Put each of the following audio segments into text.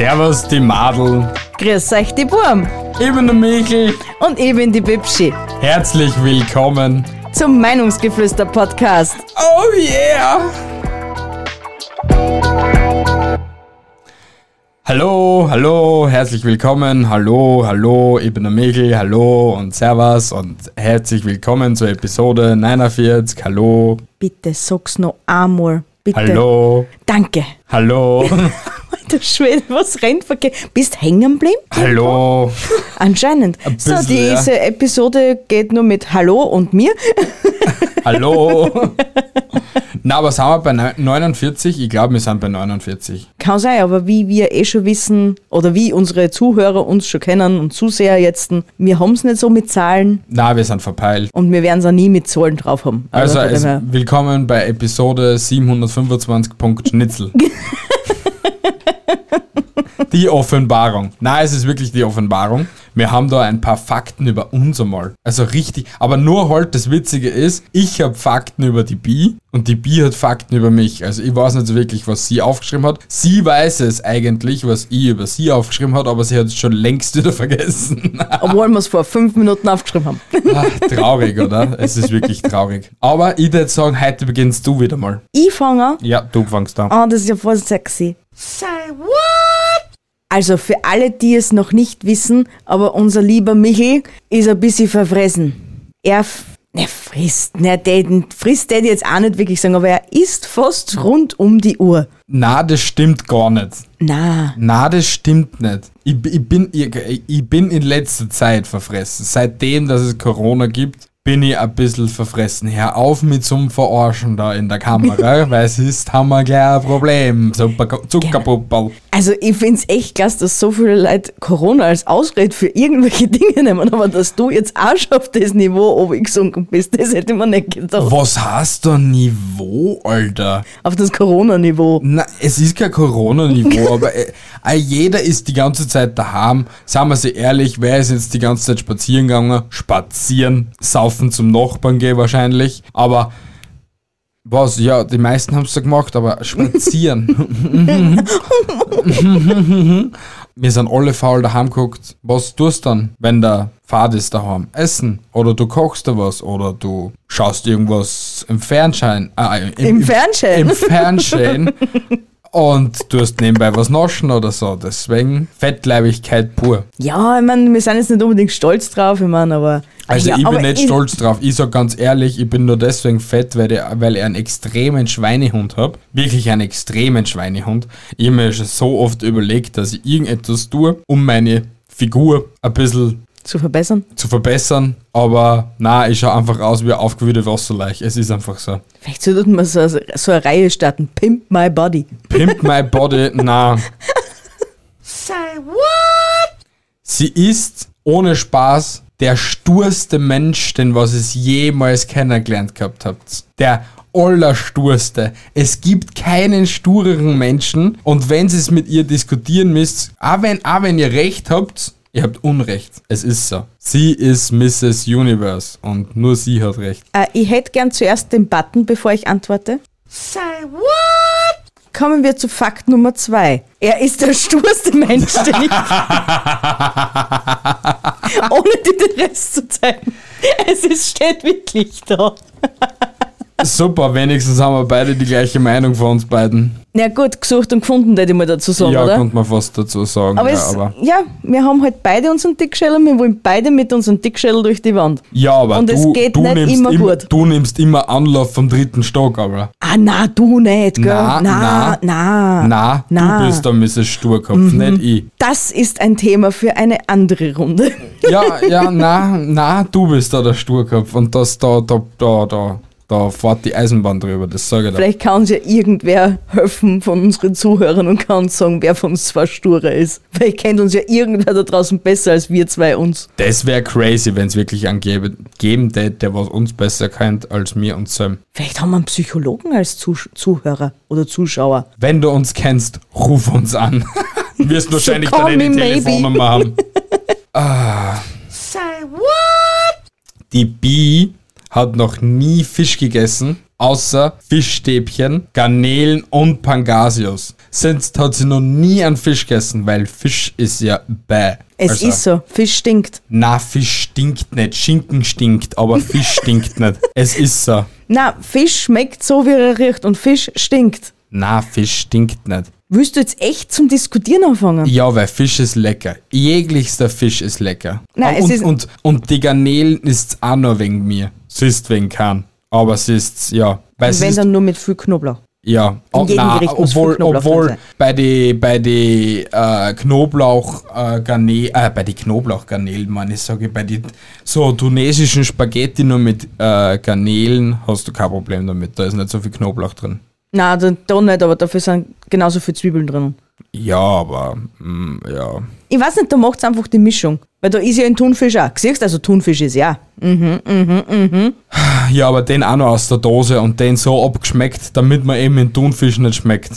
Servus die Madel, Grüß euch die Burm ich bin der Michel. und ich bin die Bibschi Herzlich willkommen. zum Meinungsgeflüster-Podcast. Oh yeah! Hallo, hallo, herzlich willkommen. Hallo, hallo, ich bin der Michel. Hallo und Servus und herzlich willkommen zur Episode 49. Hallo, Bitte sag's noch einmal. Bitte. hallo, Danke. hallo, Alter Schwede, was rennt verkehrt? Bist hängen geblieben? hallo. Anscheinend. So, bisschen, ja. diese Episode geht nur mit Hallo und mir. Hallo. Na, was haben wir bei neun- 49? Ich glaube, wir sind bei 49. Kann sein, aber wie wir eh schon wissen, oder wie unsere Zuhörer uns schon kennen und Zuseher jetzt, wir haben's nicht so mit Zahlen Na, wir sind verpeilt. und wir werden's auch nie mit Zahlen drauf haben. Also, es, her- willkommen bei Episode 725. Schnitzel. die Offenbarung. Nein, es ist wirklich die Offenbarung. Wir haben da ein paar Fakten über uns einmal. Also richtig, aber nur halt das Witzige ist, ich habe Fakten über die Bi und die Bi hat Fakten über mich. Also ich weiß nicht so wirklich, was sie aufgeschrieben hat. Sie weiß es eigentlich, was ich über sie aufgeschrieben hat, aber sie hat es schon längst wieder vergessen. Obwohl wir es vor fünf Minuten aufgeschrieben haben. Ah, traurig, oder? Es ist wirklich traurig. Aber ich würde sagen, heute beginnst du wieder mal. Ich fange an. Ja, du fangst an. Ah, das ist ja voll sexy. Say what? Also für alle, die es noch nicht wissen, aber unser lieber Michel ist ein bisschen verfressen. Er ne, frisst, ne, den frisst der jetzt auch nicht wirklich sagen, aber er isst fast rund um die Uhr. Na, das stimmt gar nicht. Na, Na, das stimmt nicht. Ich, ich, bin, ich, ich bin in letzter Zeit verfressen. Seitdem, dass es Corona gibt, bin ich ein bisschen verfressen. Hör auf mit zum Verarschen da in der Kamera, weil es ist, haben wir gleich ein Problem. Super Zuckerpuppel. also ich find's echt klasse, dass so viele Leute Corona als Ausrede für irgendwelche Dinge nehmen, aber dass du jetzt auch schon auf das Niveau gesunken bist, das hätte man nicht gedacht. Was heißt da Niveau, Alter? Auf das Corona-Niveau. Na, es ist kein Corona-Niveau, aber äh, jeder ist die ganze Zeit daheim. Sagen wir sie ehrlich, wer ist jetzt die ganze Zeit spazieren gegangen? Spazieren, saufen zum Nachbarn gehen wahrscheinlich. Aber was, ja, die meisten haben es so gemacht, aber spazieren. Wir sind alle faul daheim geguckt. Was tust du dann, wenn der Fahrt ist daheim? Essen. Oder du kochst da was. Oder du schaust irgendwas im Fernsehen. Äh, Im Fernsehen? Im Fernsehen. Und du hast nebenbei was naschen oder so. Deswegen Fettleibigkeit pur. Ja, ich meine, wir sind jetzt nicht unbedingt stolz drauf, ich meine, aber. Also ja, ich bin nicht ich- stolz drauf. Ich sag ganz ehrlich, ich bin nur deswegen fett, weil ich, weil ich einen extremen Schweinehund habe. Wirklich einen extremen Schweinehund. Ich habe mir schon so oft überlegt, dass ich irgendetwas tue, um meine Figur ein bisschen Zu verbessern. zu verbessern. Aber na, ich schaue einfach aus wie ein aufgewühlte Wasserleich. Es ist einfach so. Vielleicht sollte man so, so eine Reihe starten. Pimp My Body. Pimp my body, na. Sie ist ohne Spaß der sturste Mensch, den was es jemals kennengelernt gehabt habt. Der allersturste. Es gibt keinen stureren Menschen und wenn sie es mit ihr diskutieren müsst, auch wenn, auch wenn ihr recht habt, ihr habt Unrecht. Es ist so. Sie ist Mrs. Universe und nur sie hat recht. Äh, ich hätte gern zuerst den Button, bevor ich antworte. Say what? Kommen wir zu Fakt Nummer zwei. Er ist der sturste Mensch, den ich. Ohne dir den Rest zu zeigen. Es ist, steht wirklich da. Super, wenigstens haben wir beide die gleiche Meinung von uns beiden. Na gut, gesucht und gefunden, hätte ich mal dazu sagen, ja, oder? könnte man fast dazu sagen. Aber, ja, es, aber, ja, wir haben halt beide unseren Dickschädel, wir wollen beide mit unserem Dickschädel durch die Wand. ja, aber und du, es geht du, nicht nimmst immer immer, gut. du nimmst immer Anlauf vom dritten Stock, aber. Ah, na, du nicht, gell? Na, na, na. Na, na. du bist der Mrs. Sturkopf, nicht ich. Das ist ein Thema für eine andere Runde. Ja, ja, na, na, du bist da der Sturkopf und das da, da, da, da, da fährt die Eisenbahn drüber, das sage ich dir. Vielleicht kann uns ja irgendwer helfen von unseren Zuhörern und kann uns sagen, wer von uns zwei sturer ist. Vielleicht kennt uns ja irgendwer da draußen besser als wir zwei uns. Das wäre crazy, wenn es wirklich einen gäbe- geben täte, der was uns besser kennt als mir und Sam. Vielleicht haben wir einen Psychologen als Zuh Zuhörer oder Zuschauer. Wenn du uns kennst, ruf uns an. Du wirst wahrscheinlich call dann maybe. Telefonnummer haben. ah. Die Bi hat noch nie Fisch gegessen, außer Fischstäbchen, Garnelen und Pangasius. Sonst hat sie noch nie einen Fisch gegessen, weil Fisch ist ja bäh. Es Also, ist so, Fisch stinkt. Na, Fisch stinkt nicht. Schinken stinkt, aber Fisch stinkt nicht. Es ist so. Na, Fisch schmeckt so, wie er riecht und Fisch stinkt. Na, Fisch stinkt nicht. Willst du jetzt echt zum Diskutieren anfangen? Ja, weil Fisch ist lecker. Jeglichster Fisch ist lecker. Nein, es und, ist- und, und die Garnelen ist auch nur wegen mir. Sie ist wegen kein. Aber sie ist, ja. Weil sie Wenn dann nur mit viel Knoblauch. ja. Oh, nein, obwohl, Knoblauch obwohl bei die, bei die äh, Knoblauch äh, Garnelen, äh, bei die Knoblauchgarnelen, man, ich sage bei die so tunesischen Spaghetti nur mit äh, Garnelen hast du kein Problem damit. Da ist nicht so viel Knoblauch drin. Na, da, da nicht, aber dafür sind genauso viele Zwiebeln drin. Ja, aber mm, ja. Ich weiß nicht, da macht es einfach die Mischung. Weil da ist ja ein Thunfisch auch. Siehst du, also Thunfisch ist ja. Ja, aber den auch noch aus der Dose und den so abgeschmeckt, damit man eben den Thunfisch nicht schmeckt.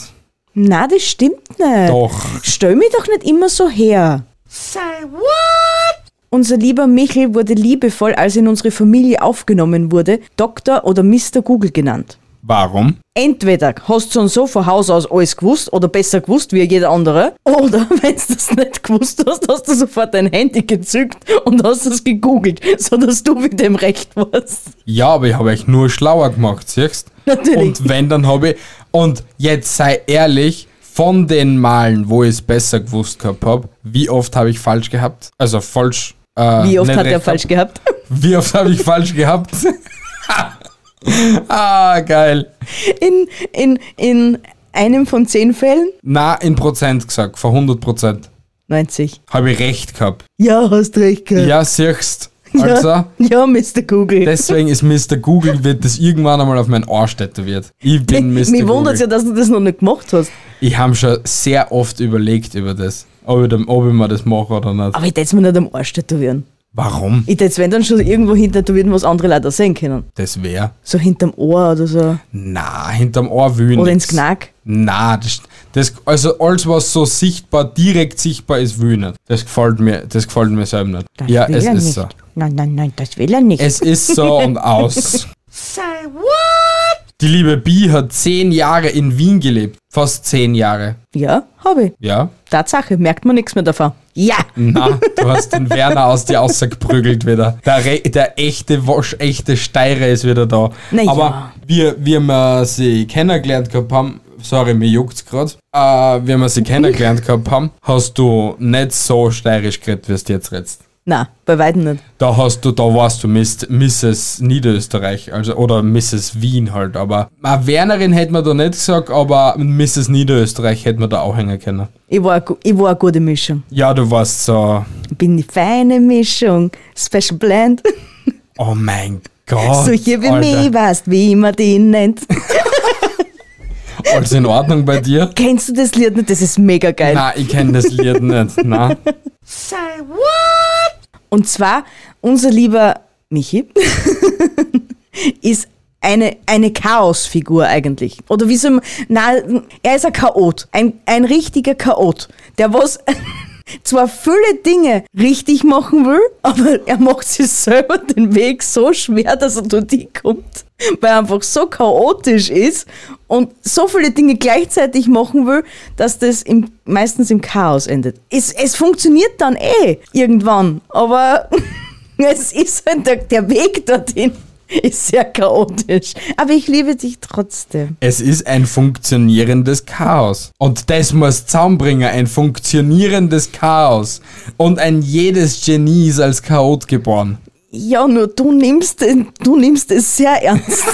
Na, das stimmt nicht. Doch. Stell mich doch nicht immer so her. Say what? Unser lieber Michel wurde liebevoll, als er in unsere Familie aufgenommen wurde, Dr. oder Mr. Google genannt. Warum? Entweder hast du schon so von Haus aus alles gewusst oder besser gewusst wie jeder andere, oder wenn du das nicht gewusst hast, hast du sofort dein Handy gezückt und hast es gegoogelt, sodass du mit dem Recht warst. Ja, aber ich habe euch nur schlauer gemacht, siehst Natürlich. Und wenn, dann habe ich. Und jetzt sei ehrlich, von den Malen, wo ich es besser gewusst gehabt habe, wie oft habe ich falsch gehabt? Also falsch. Äh, Wie oft hat er falsch gehabt? gehabt. Wie oft habe ich falsch gehabt? ah, geil. In, in, in einem von zehn Fällen? Na, in Prozent gesagt, vor 100 Prozent. 90. Habe ich recht gehabt. Ja, hast recht gehabt. Ja, siehst Also, ja, ja Mr. Google. deswegen ist Mr. Google, wird das irgendwann einmal auf mein Arsch tätowiert. Ich bin Mr. mich wundert ja, Google. dass du das noch nicht gemacht hast. Ich habe schon sehr oft überlegt über das, ob ich, ob ich mir das mache oder nicht. Aber ich hätte es mir nicht am Arsch tätowieren. Warum? Ich hätte wenn dann schon irgendwo hin tätowieren, was andere Leute sehen können. Das wäre. So hinterm Ohr oder so. Na, hinterm Ohr ich Oder ins Knack. Na, das, das, also alles, was so sichtbar, direkt sichtbar ist, nicht. Das gefällt mir, das gefällt mir selber nicht. Das ja, will es er ist nicht. so. Nein, nein, nein, das will er nicht. Es ist so und aus. Say what? Die liebe Bi hat zehn Jahre in Wien gelebt. Fast zehn Jahre. Ja, habe ich. Ja? Tatsache, merkt man nichts mehr davon. Ja! Na, du hast den Werner aus dir rausgeprügelt wieder. Der, Re der echte Wasch, echte Steirer ist wieder da. Na ja. Aber wie, wie wir sie kennengelernt gehabt haben, sorry, mir juckt's grad. Äh, wie wir sie kennengelernt gehabt haben, hast du nicht so steirisch geredet, wie du jetzt redest. Na, bei weitem nicht. Da hast du, da warst du Miss, Mrs. Niederösterreich, also oder Mrs. Wien halt. Aber eine Wernerin hätte man da nicht gesagt, aber Mrs. Niederösterreich hätte man da auch hängen können. Ich war, ich war eine gute Mischung. Ja, du warst so, Ich bin die feine Mischung. Special Blend. oh mein Gott. Solche wie Alter. mich, weißt wie man die nennt. Alles in Ordnung bei dir? Kennst du das Lied nicht? Das ist mega geil. Nein, ich kenne das Lied nicht. Nein. Und zwar, unser lieber Michi ist eine, eine Chaosfigur eigentlich. Oder wie man, nein, er ist ein Chaot. Ein, ein richtiger Chaot. Der was zwar viele Dinge richtig machen will, aber er macht sich selber den Weg so schwer, dass er die kommt. Weil er einfach so chaotisch ist und so viele Dinge gleichzeitig machen will, dass das im, meistens im Chaos endet. Es, es funktioniert dann eh irgendwann, aber es ist halt der, der Weg dorthin ist sehr chaotisch. Aber ich liebe dich trotzdem. Es ist ein funktionierendes Chaos. Und das muss zusammenbringen, ein funktionierendes Chaos. Und ein jedes Genie ist als Chaot geboren. Ja, nur du nimmst, den, du nimmst es sehr ernst.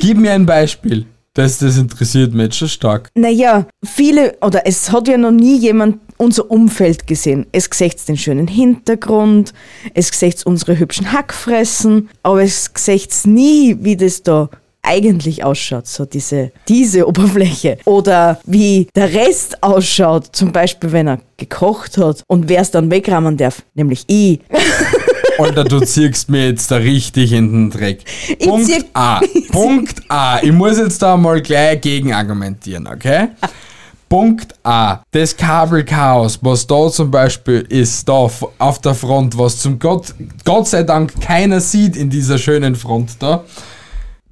Gib mir ein Beispiel. Das, das interessiert mich schon stark. Naja, viele, oder es hat ja noch nie jemand unser Umfeld gesehen. Es sieht den schönen Hintergrund, es sieht unsere hübschen Hackfressen, aber es sieht nie, wie das da eigentlich ausschaut, so diese, diese Oberfläche. Oder wie der Rest ausschaut, zum Beispiel, wenn er gekocht hat und wer es dann wegrammen darf, nämlich ich. Alter, du ziehst mir jetzt da richtig in den Dreck. Ich Punkt A. Punkt A. Ich muss jetzt da mal gleich gegen argumentieren, okay? Punkt A. Das Kabelchaos, was da zum Beispiel ist, da auf der Front, was zum Gott, Gott sei Dank keiner sieht in dieser schönen Front da,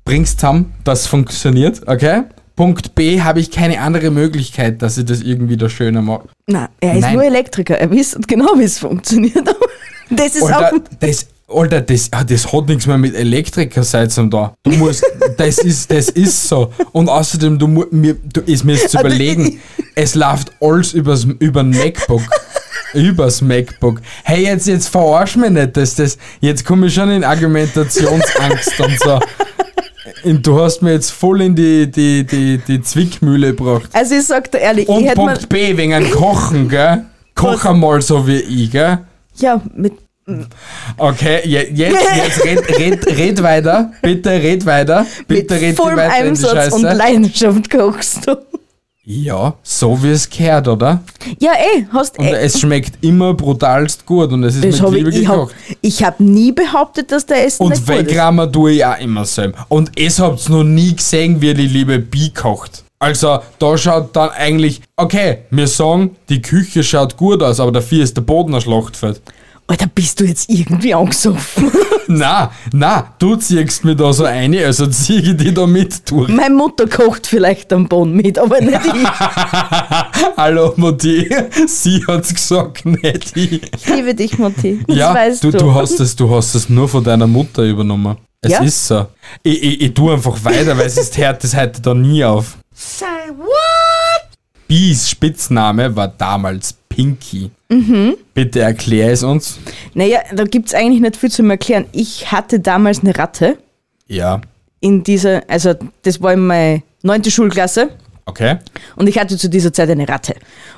bringst zusammen, das funktioniert, okay? Punkt B, habe ich keine andere Möglichkeit, dass ich das irgendwie da schöner mache. Na, er ist Nein. nur Elektriker. Er weiß genau, wie es funktioniert. Das ist Alter, auch. das, Alter, das, ah, das hat nichts mehr mit Elektriker sein zum da. Du musst, das ist, das ist so. Und außerdem, du, mir, du ist mir jetzt zu überlegen, es läuft alles übers, über ein MacBook. Übers MacBook. Hey, jetzt, jetzt verarsch mich nicht, dass das, jetzt komme ich schon in Argumentationsangst und so. Und du hast mir jetzt voll in die, die, die, die Zwickmühle gebracht. Also ich sag dir ehrlich, Und ich hätte. Punkt B, wegen einem Kochen, gell? Koch einmal so wie ich, gell? Ja, mit. Okay, je, jetzt, jetzt red, red, red weiter. Bitte red weiter. Bitte mit red vollem weiter Einsatz und. Leidenschaft kochst du. Ja, so wie es gehört, oder? Ja, eh, hast Und eh. es schmeckt immer brutalst gut und es ist Das mit Liebe ich ich habe gekocht. hab nie behauptet, dass der Essen Und nicht gut ist. wegrammen tue ich auch immer selber. Und es habt noch nie gesehen, wie die liebe Bi kocht. Also, da schaut dann eigentlich, okay, wir sagen, die Küche schaut gut aus, aber dafür ist der Boden ein Schlachtfeld. Alter, bist du jetzt irgendwie angesoffen? Na, na, du ziehst mir da so eine, also ziehe ich die da mit durch. Meine Mutter kocht vielleicht am Boden mit, aber nicht ich. Hallo Mutti, sie hat's gesagt, nicht ich. Ich liebe dich, Mutti. Das Ja, weißt du, du. du hast es, du hast es nur von deiner Mutter übernommen. Es Ja? ist so. Ich, ich, ich tue einfach weiter, weil es ist hört das heute da nie auf. Say what? Bis Spitzname war damals Pinky. Mhm. Bitte erklär es uns. Naja, da gibt's eigentlich nicht viel zu erklären. Ich hatte damals eine Ratte Ja, in dieser, also das war in meiner neunte Schulklasse okay. und ich hatte zu dieser Zeit eine Ratte.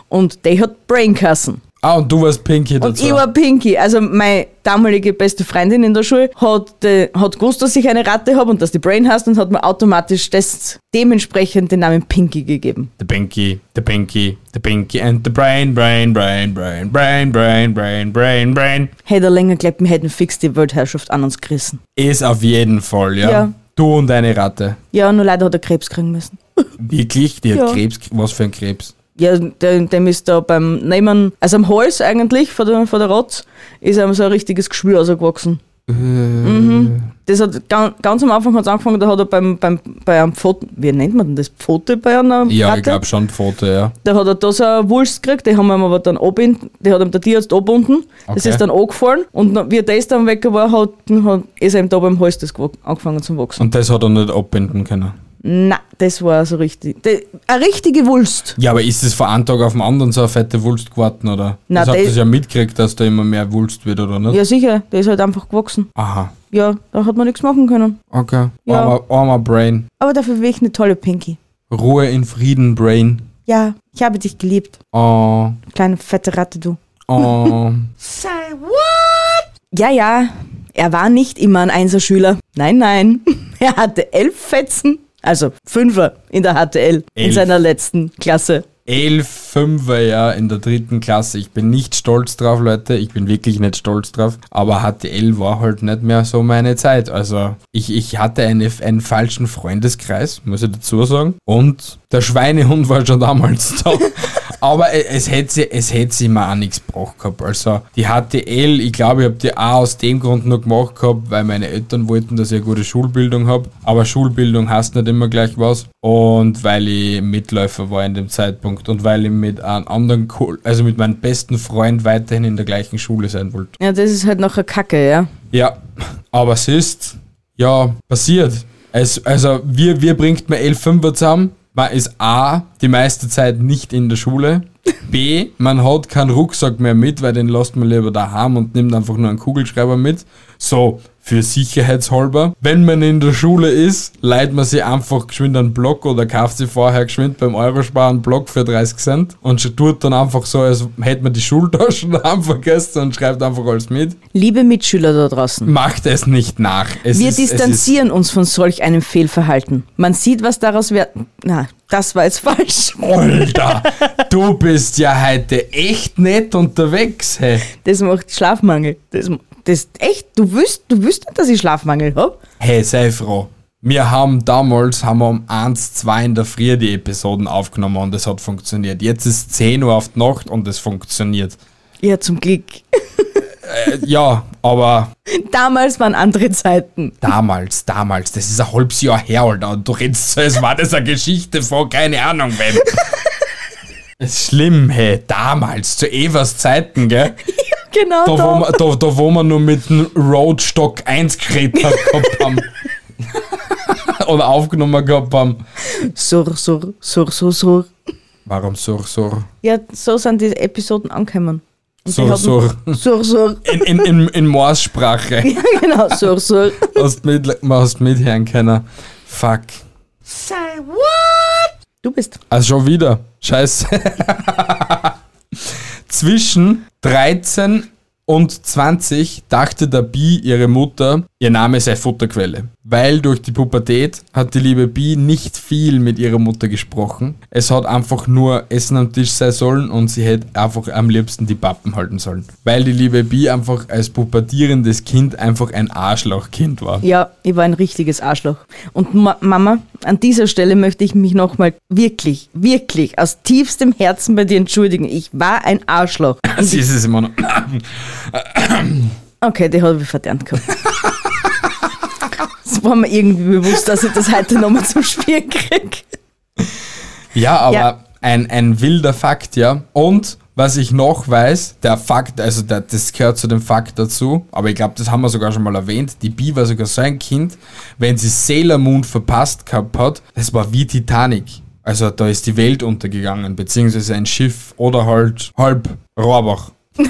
Und die hat Brainkassen. Ah, und du warst Pinky Und dazu. ich war Pinky. Also meine damalige beste Freundin in der Schule hat, äh, hat gewusst, dass ich eine Ratte habe und dass die Brain hast und hat mir automatisch das dementsprechend den Namen Pinky gegeben. The Pinky, the Pinky, the Pinky and the Brain, Brain, Brain, Brain, Brain, Brain, Brain, Brain, Brain. Hätte er länger gelebt, wir hätten fix die Weltherrschaft an uns gerissen. Ist auf jeden Fall, ja. Ja. Du und deine Ratte. Ja, nur leider hat er Krebs kriegen müssen. Wirklich? Die hat Ja. Krebs? Was für ein Krebs? Ja, der, dem ist da beim Nehmen, also am Hals eigentlich von der, von der Rotz, ist ihm so ein richtiges Geschwür ausgewachsen. Mhm. Das hat ganz, ganz am Anfang hat's angefangen, da hat er beim, beim, bei einem Foto, wie nennt man denn das? Pfote bei einer Ja, Ratte? ich glaube schon Foto, ja. Da hat er da so eine Wulst gekriegt, die haben wir ihm aber dann abbinden, die hat ihm der Tierarzt abbunden, das Okay. ist dann angefallen und wie das dann weg war, hat, hat, ist ihm da beim Hals das angefangen zu wachsen. Und das hat er nicht abbinden können. Na, das war so richtig, die, eine richtige Wulst. Ja, aber ist das von einem Tag auf den anderen so eine fette Wulst geworden, oder? Na, das habt das- ihr ja mitgekriegt, dass da immer mehr Wulst wird, oder nicht? Ja sicher, der ist halt einfach gewachsen. Aha. Ja, da hat man nichts machen können. Okay. Ja. Armer, armer Brain. Aber dafür bin ich eine tolle Pinky. Ruhe in Frieden, Brain. Ja, ich habe dich geliebt. Oh, Kleine fette Ratte, du. oh. Ja, ja, er war nicht immer ein Einserschüler. Nein, nein. Er hatte elf Fetzen, also Fünfer in der HTL in Elf. seiner letzten Klasse. Elf Fünfer, ja, in der dritten Klasse. Ich bin nicht stolz drauf, Leute. Ich bin wirklich nicht stolz drauf. Aber HTL war halt nicht mehr so meine Zeit. Also, ich, ich hatte eine, einen falschen Freundeskreis, muss ich dazu sagen. Und der Schweinehund war schon damals da. Aber e- es hätte sie, es hätte sie mir auch nichts gebracht gehabt. Also, die HTL, ich glaube, ich habe die auch aus dem Grund nur gemacht gehabt, weil meine Eltern wollten, dass ich eine gute Schulbildung habe. Aber Schulbildung heißt nicht immer gleich was. Und weil ich Mitläufer war in dem Zeitpunkt und weil ich mit einem anderen, also mit meinem besten Freund weiterhin in der gleichen Schule sein wollte. Ja, das ist halt nachher Kacke, ja. Ja, aber es ist, ja, passiert. Es, also, wir, wir bringt man elf Fünfer zusammen. Man ist A, die meiste Zeit nicht in der Schule. B, man hat keinen Rucksack mehr mit, weil den lässt man lieber daheim und nimmt einfach nur einen Kugelschreiber mit. So, für sicherheitshalber. Wenn man in der Schule ist, leiht man sich einfach geschwind einen Block oder kauft sich vorher geschwind beim Eurospar einen Block für 30 Cent und tut dann einfach so, als hätte man die Schultaschen daheim vergessen und schreibt einfach alles mit. Liebe Mitschüler da draußen. Macht es nicht nach. Es Wir ist, distanzieren uns von solch einem Fehlverhalten. Man sieht, was daraus wird. Na, das war jetzt falsch. Alter, du bist ja heute echt nett unterwegs. Hey, Das macht Schlafmangel. Das, das echt, du wüsst, du wüsst nicht, dass ich Schlafmangel hab. hey sei froh. Wir haben damals haben wir um 1, 2 in der Früh die Episoden aufgenommen und es hat funktioniert. Jetzt ist 10 Uhr auf die Nacht und es funktioniert. Ja, zum Glück. Äh, ja, aber Damals waren andere Zeiten. damals, damals, das ist ein halbes Jahr her, Alter. Und du redest so, als war das eine Geschichte von keine Ahnung wem. Schlimm, hey, damals, zu Evas Zeiten, gell? Genau Da, da. wo wir, da, da, wo wir nur mit dem Roadstock 1 geredet gehabt haben. Oder aufgenommen gehabt haben. Sur, sur, sur, sur, sur. Warum so, so, Ja, so sind die Episoden angekommen. Und hatten- so. Sur, sur. in, in, in, in Morssprache. Ja, genau, sur, sur. Hast mit, hast mithören können. Fuck. Du bist. Also schon wieder. Scheiße. Zwischen 13 und 20 dachte der Bi, ihre Mutter, ihr Name sei Futterquelle. Weil durch die Pubertät hat die liebe Bi nicht viel mit ihrer Mutter gesprochen. Es hat einfach nur Essen am Tisch sein sollen und sie hätte einfach am liebsten die Pappen halten sollen. Weil die liebe Bi einfach als pubertierendes Kind einfach ein Arschlochkind war. Ja, ich war ein richtiges Arschloch. Und Ma Mama, an dieser Stelle möchte ich mich nochmal wirklich, wirklich aus tiefstem Herzen bei dir entschuldigen. Ich war ein Arschloch. Sie ist es immer noch. Okay, die habe ich verdammt gehabt. Es war mir irgendwie bewusst, dass ich das heute nochmal zum Spiel kriege. Ja, aber Ja. Ein, ein wilder Fakt, ja. Und was ich noch weiß, der Fakt, also der, das gehört zu dem Fakt dazu, aber ich glaube, das haben wir sogar schon mal erwähnt, die Bi war sogar so ein Kind, wenn sie Sailor Moon verpasst gehabt hat, das war wie Titanic. Also da ist die Welt untergegangen, beziehungsweise ein Schiff oder halt halb Rohrbach.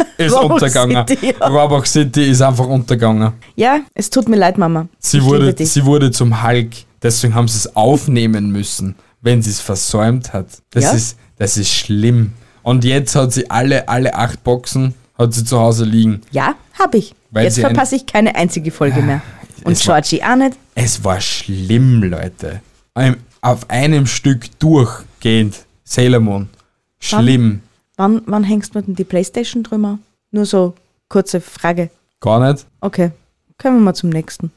ist Rohrbach untergegangen. City, ja. City ist einfach untergegangen. Ja, es tut mir leid, Mama. Sie Ich wurde, sie wurde zum Hulk. Deswegen haben sie es aufnehmen müssen, wenn sie es versäumt hat. Das, Ja? ist, das ist schlimm. Und jetzt hat sie alle, alle acht Boxen hat sie zu Hause liegen. Ja, habe ich. Weil Jetzt verpasse ich keine einzige Folge mehr. Und Es war- Georgie auch nicht. Es war schlimm, Leute. Auf einem Stück durchgehend. Sailor Moon. Schlimm. Wann, wann hängst du denn die Playstation drüber? Nur so kurze Frage. Gar nicht. Okay, können wir mal zum nächsten.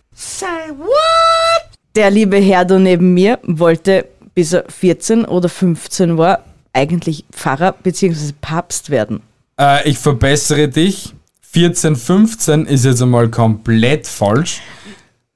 Der liebe Herr da neben mir wollte, bis er 14 oder 15 war, eigentlich Pfarrer bzw. Papst werden. Äh, ich verbessere dich. 14, 15 ist jetzt einmal komplett falsch.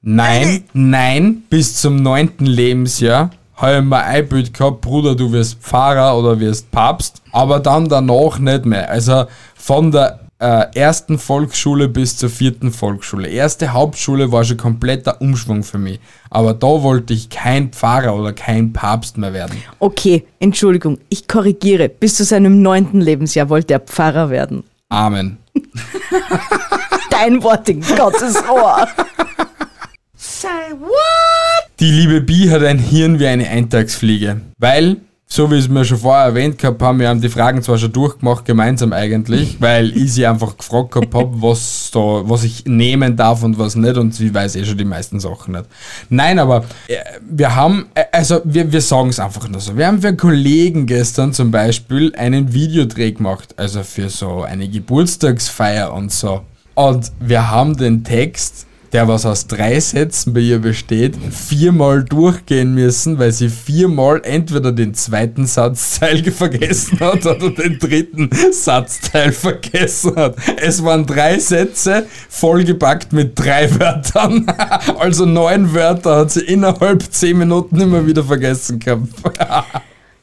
Nein, nein, bis zum 9. Lebensjahr habe ich mir eingebildet gehabt, Bruder, du wirst Pfarrer oder wirst Papst, aber dann danach nicht mehr. Also von der äh, ersten Volksschule bis zur vierten Volksschule. Erste Hauptschule war schon kompletter Umschwung für mich. Aber da wollte ich kein Pfarrer oder kein Papst mehr werden. Okay, Entschuldigung, ich korrigiere. Bis zu seinem neunten Lebensjahr wollte er Pfarrer werden. Amen. Dein Wort in Gottes Ohr. Die liebe Bi hat ein Hirn wie eine Eintagsfliege. Weil, so wie es mir schon vorher erwähnt gehabt haben, wir haben die Fragen zwar schon durchgemacht, gemeinsam eigentlich, weil ich sie einfach gefragt gehabt habe, was, da, was ich nehmen darf und was nicht und sie weiß eh schon die meisten Sachen nicht. Nein, aber äh, wir haben, äh, also wir, wir sagen es einfach nur so. Wir haben für Kollegen gestern zum Beispiel einen Videodreh gemacht, also für so eine Geburtstagsfeier und so. Und wir haben den Text der was aus drei Sätzen bei ihr besteht, viermal durchgehen müssen, weil sie viermal entweder den zweiten Satzteil vergessen hat oder den dritten Satzteil vergessen hat. Es waren drei Sätze, vollgepackt mit drei Wörtern. Also neun Wörter hat sie innerhalb zehn Minuten immer wieder vergessen gehabt.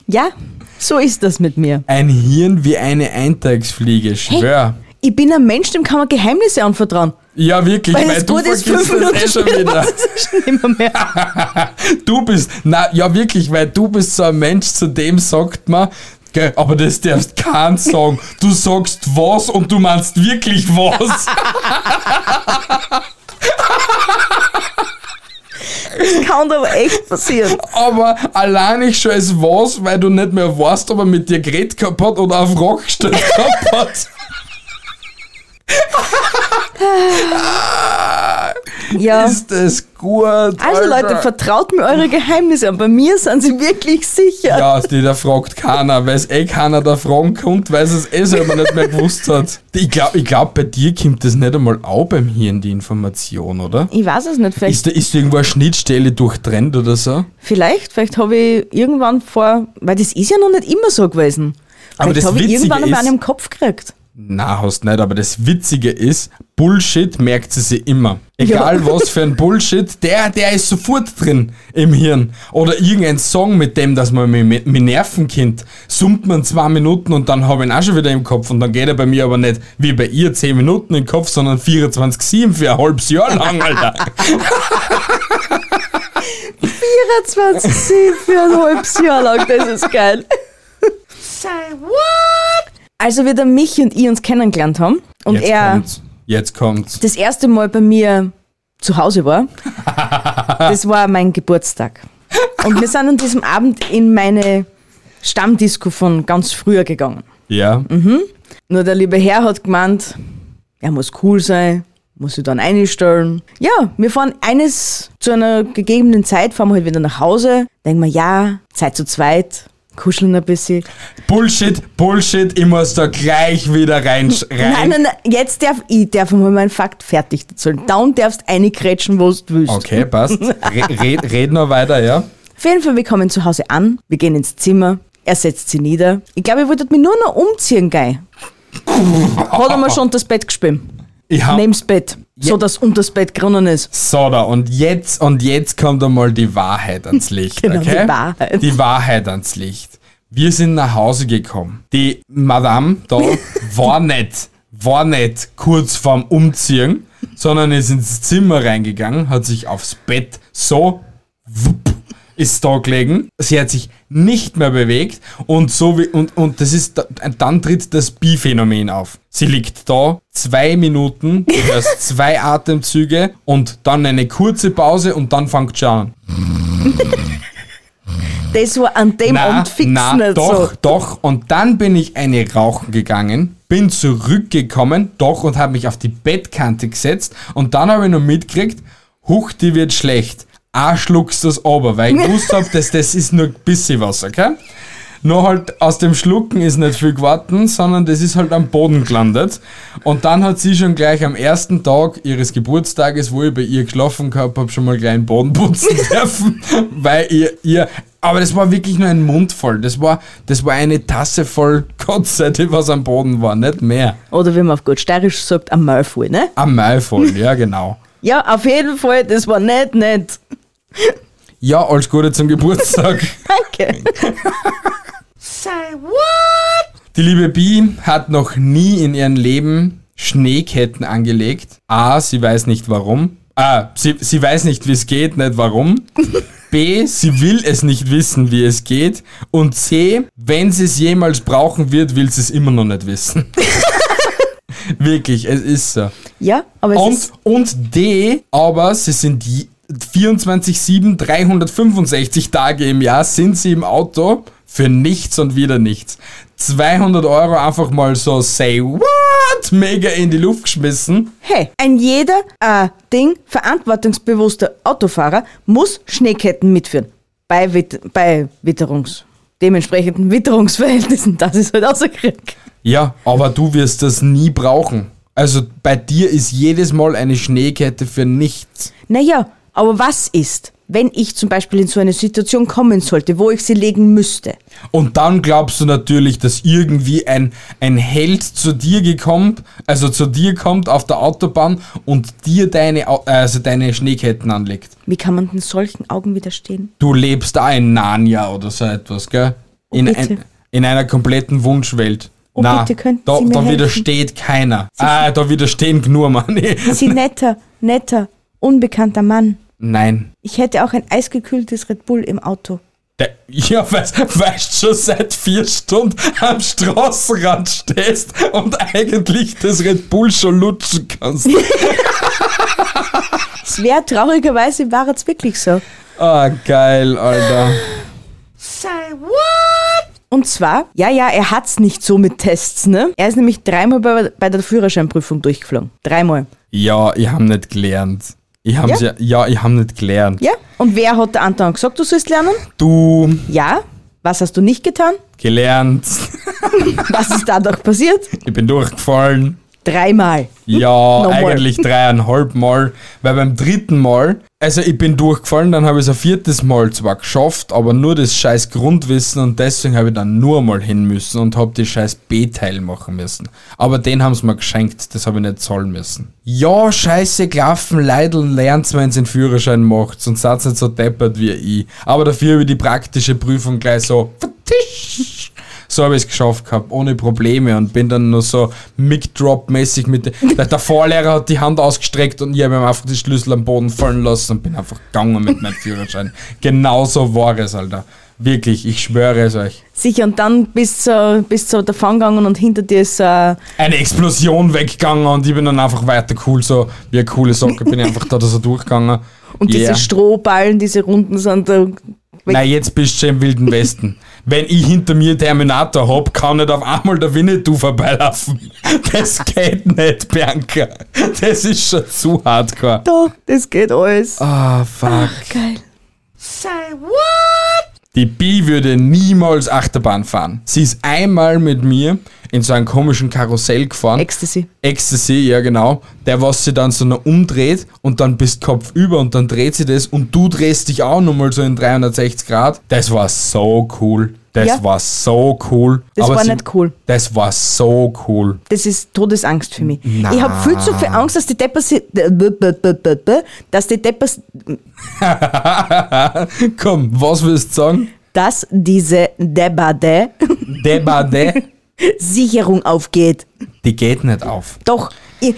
Ja, so ist das mit mir. Ein Hirn wie eine Eintagsfliege, schwör. Ich bin ein Mensch, dem kann man Geheimnisse anvertrauen. Ja, wirklich, Weil weil, es du vergisst das eh schon wieder. schon mehr. Du bist, na ja wirklich, weil du bist so ein Mensch, zu dem sagt man, gell, aber das darfst kein sagen. Du sagst was und du meinst wirklich was. Kann aber echt passieren. aber allein ich schon als was, weil du nicht mehr weißt, ob er mit dir geredet gehabt hat oder auf Rock gestellt gehabt hat. Ja. Ist das gut? Also Leute, vertraut mir eure Geheimnisse an. Bei mir sind sie wirklich sicher. Ja, die da fragt keiner, weil es eh keiner da fragen kommt, weil es es eh selber nicht mehr gewusst hat. Ich glaube, ich glaub, bei dir kommt das nicht einmal auch beim Hirn, die Information, oder? Ich weiß es nicht, vielleicht, Ist da, ist da irgendwo eine Schnittstelle durchtrennt oder so? vielleicht, vielleicht habe ich irgendwann vor, weil das ist ja noch nicht immer so gewesen. Aber Vielleicht das habe ich irgendwann einmal einen im Kopf gekriegt. Na, hast nicht, aber das Witzige ist, Bullshit merkt sie sich immer. Egal Ja. was für ein Bullshit, der, der ist sofort drin im Hirn. Oder irgendein Song, mit dem, dass man mich, nerven kennt, summt man zwei Minuten und dann habe ich ihn auch schon wieder im Kopf. Und dann geht er bei mir aber nicht wie bei ihr zehn Minuten im Kopf, sondern 24-7 für ein halbes Jahr lang, Alter. 24 7 für ein halbes Jahr lang, das ist geil. Say what? Also wie der Michi und ich uns kennengelernt haben und Jetzt er kommt's. Jetzt kommt's. das erste Mal bei mir zu Hause war, das war mein Geburtstag. Und wir sind an diesem Abend in meine Stammdisco von ganz früher gegangen. Ja. Nur der liebe Herr hat gemeint, er muss cool sein, muss sich dann einstellen. Ja, wir fahren eines zu einer gegebenen Zeit, fahren wir halt wieder nach Hause, denken wir, ja, Zeit zu zweit, kuscheln ein bisschen. Bullshit, Bullshit, ich muss da gleich wieder rein. rein. Nein, nein, nein, jetzt darf ich, darf mal meinen Fakt fertig erzählen. Dann darfst du reinkrätschen, wo du willst. Okay, passt. Re red, red noch weiter, ja? Auf jeden Fall, wir kommen zu Hause an, wir gehen ins Zimmer, er setzt sie nieder. Ich glaube, ich wollte mich nur noch umziehen, gell. Hat er mir schon das Bett gespielt. Ich hab, Neben das Bett. So, dass unter das Bett drinnen ist. So da, und jetzt, und jetzt kommt einmal die Wahrheit ans Licht, Genau, okay? die Wahrheit. Die Wahrheit ans Licht. Wir sind nach Hause gekommen. Die Madame da war nicht, war nicht kurz vorm Umziehen, sondern ist ins Zimmer reingegangen, hat sich aufs Bett so wupp, ist da gelegen. Sie hat sich nicht mehr bewegt und so wie, und, und das ist, da- dann tritt das Bi-Phänomen auf. Sie liegt da, zwei Minuten, du hörst zwei Atemzüge und dann eine kurze Pause und dann fängt schon an. Das war an dem Abend fix na, nicht doch, so. doch. Und dann bin ich eine rauchen gegangen, bin zurückgekommen, doch, und habe mich auf die Bettkante gesetzt. Und dann habe ich noch mitgekriegt, huch, die wird schlecht. Ah, schluckst das aber, weil ich gewusst habe, dass das ist nur ein bisschen was, okay? Nur halt aus dem Schlucken ist nicht viel geworden, sondern das ist halt am Boden gelandet. Und dann hat sie schon gleich am ersten Tag ihres Geburtstages, wo ich bei ihr geschlafen gehabt habe, schon mal gleich den Boden putzen dürfen, weil ihr, ihr, aber das war wirklich nur ein Mund voll. Das war, das war eine Tasse voll Kotze, die was am Boden war, nicht mehr. Oder wie man auf gut steirisch sagt, am Maul voll, ne? Am Mai voll, ja genau. Ja, auf jeden Fall, das war nicht nett. Ja, alles Gute zum Geburtstag. Danke. Die liebe Bi hat noch nie in ihrem Leben Schneeketten angelegt. A, sie weiß nicht warum. A, sie, sie weiß nicht, wie es geht, nicht warum. B, sie will es nicht wissen, wie es geht. Und C, wenn sie es jemals brauchen wird, will sie es immer noch nicht wissen. Wirklich, es ist so. Ja, aber es Und, ist, und D, aber sie sind 24-7, 365 Tage im Jahr sind sie im Auto für nichts und wieder nichts. 200 Euro einfach mal so say what, mega in die Luft geschmissen. hey, ein jeder äh, Ding, verantwortungsbewusster Autofahrer muss Schneeketten mitführen. Bei, Wit bei Witterungs, dementsprechenden Witterungsverhältnissen, das ist halt außerkrieg. Ja, aber du wirst das nie brauchen. Also bei dir ist jedes Mal eine Schneekette für nichts. Naja, aber was ist, wenn ich zum Beispiel in so eine Situation kommen sollte, wo ich sie legen müsste? Und dann glaubst du natürlich, dass irgendwie ein, ein Held zu dir gekommen, also zu dir kommt auf der Autobahn und dir deine, also deine Schneeketten anlegt. Wie kann man denn solchen Augen widerstehen? Du lebst da in Narnia oder so etwas, gell? Oh, In, ein, in einer kompletten Wunschwelt. Oh, Na, da, Sie da widersteht keiner. Ah, da widerstehen nur Mann. Sie netter, netter, unbekannter Mann. Nein. Ich hätte auch ein eisgekühltes Red Bull im Auto. Ja, weißt, weißt schon seit vier Stunden am Straßenrand stehst und eigentlich das Red Bull schon lutschen kannst. Es wäre traurigerweise, war es wirklich so. Ah, geil, Alter. Und zwar, ja, ja, er hat's nicht so mit Tests, ne? Er ist nämlich dreimal bei, bei der Führerscheinprüfung durchgeflogen. Dreimal. Ja, ich hab nicht gelernt. Ich hab's Ja? ja, ja, ich hab nicht gelernt. Ja? Und wer hat der Anton gesagt, du sollst lernen? Du, Ja. Was hast du nicht getan? gelernt, Was ist dadurch passiert? ich bin durchgefallen. Dreimal. Ja, Nochmal. eigentlich dreieinhalb Mal, weil beim dritten Mal, also ich bin durchgefallen, dann habe ich es ein viertes Mal zwar geschafft, aber nur das scheiß Grundwissen und deswegen habe ich dann nur mal hin müssen und habe die scheiß B-Teil machen müssen. Aber den haben sie mir geschenkt, das habe ich nicht zahlen müssen. Ja, scheiße gelaufen, Leideln lernt's, wenn den Führerschein macht und seid nicht so deppert wie ich. Aber dafür habe ich die praktische Prüfung gleich so vertisch. So habe ich es geschafft gehabt, ohne Probleme und bin dann nur so Mic-Drop-mäßig mit. Der, der Vorlehrer hat die Hand ausgestreckt und ich habe ihm einfach die Schlüssel am Boden fallen lassen und bin einfach gegangen mit meinem Führerschein. Genauso war es, Alter. Wirklich, ich schwöre es euch. Sicher, und dann bist du bist so davon gegangen und hinter dir ist äh, Eine Explosion weggegangen und ich bin dann einfach weiter cool, so wie eine coole Socke, bin ich einfach da so durchgegangen. und Yeah. diese Strohballen, diese Runden sind da weg. Nein, jetzt bist du schon im Wilden Westen. Wenn ich hinter mir Terminator hab, kann nicht auf einmal der Winnetou vorbeilaufen. Das geht nicht, Bianca. Das ist schon zu hardcore. Doch, das geht alles. Ah, fuck. Geil. Die Bi würde niemals Achterbahn fahren. Sie ist einmal mit mir in so einem komischen Karussell gefahren. Ecstasy. Ecstasy, ja genau. Der, was sie dann so noch umdreht und dann bist Kopf über und dann dreht sie das und du drehst dich auch nochmal so in 360 Grad. Das war so cool. Das Ja. war so cool. Das war sie- nicht cool. Das war so cool. Das ist Todesangst für mich. Na. Ich habe viel zu viel Angst, dass die Deppers, dass die Deppers, Komm, was willst du sagen? dass diese Debatte Debade, Sicherung aufgeht. die geht nicht auf. Doch, ich,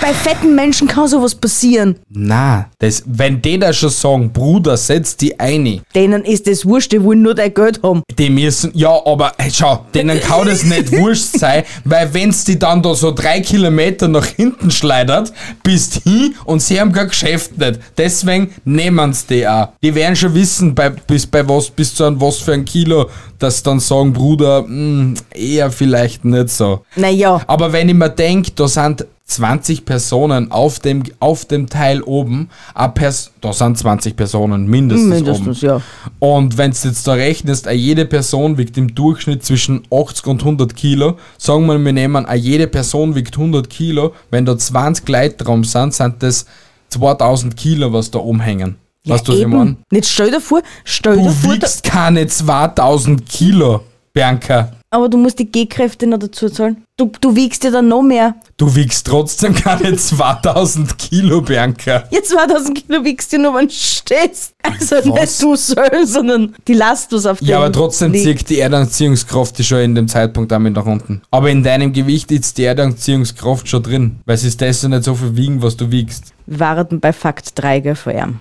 bei fetten Menschen kann sowas passieren. Na, das, wenn die da schon sagen, Bruder, setz die ein, Denen ist das wurscht, die wollen nur dein Geld haben. die müssen, ja, aber hey, schau, denen kann das nicht wurscht sein, weil wenn's die dann da so drei Kilometer nach hinten schleudert, bist hin und sie haben kein Geschäft nicht. Deswegen nehmen's die auch. Die werden schon wissen, bei, bis, bei was, bis zu einem was für ein Kilo, dass dann sagen, Bruder, hm, eher vielleicht nicht so. Naja, Aber wenn ich mir denke, da sind 20 Personen auf dem, auf dem Teil oben, Pers da sind 20 Personen mindestens, Mindestens, oben. ja. Und wenn du jetzt da rechnest, jede Person wiegt im Durchschnitt zwischen 80 und 100 Kilo. Sagen wir, wir nehmen, jede Person wiegt 100 Kilo. Wenn da 20 Leute drum sind, sind das 2000 Kilo, was da umhängen. ja weißt du, was ich eben. meine? Nicht stell dir vor, stell dir Du vor, da, wiegst keine 2000 Kilo, Bianca. Aber du musst die G-Kräfte noch dazu zahlen. Du, du wiegst ja dann noch mehr. Du wiegst trotzdem keine 2000 Kilo, Bianca. Ja, 2000 Kilo wiegst du nur, wenn du stehst. Also Was? nicht du selbst, sondern die Last, was auf dem Ja, aber trotzdem liegt. zieht die Erdanziehungskraft die schon in dem Zeitpunkt damit nach unten. Aber in deinem Gewicht ist die Erdanziehungskraft schon drin, weil es ist das ja nicht so viel wiegen, was du wiegst. Wir waren bei Fakt 3 gell, von ihm.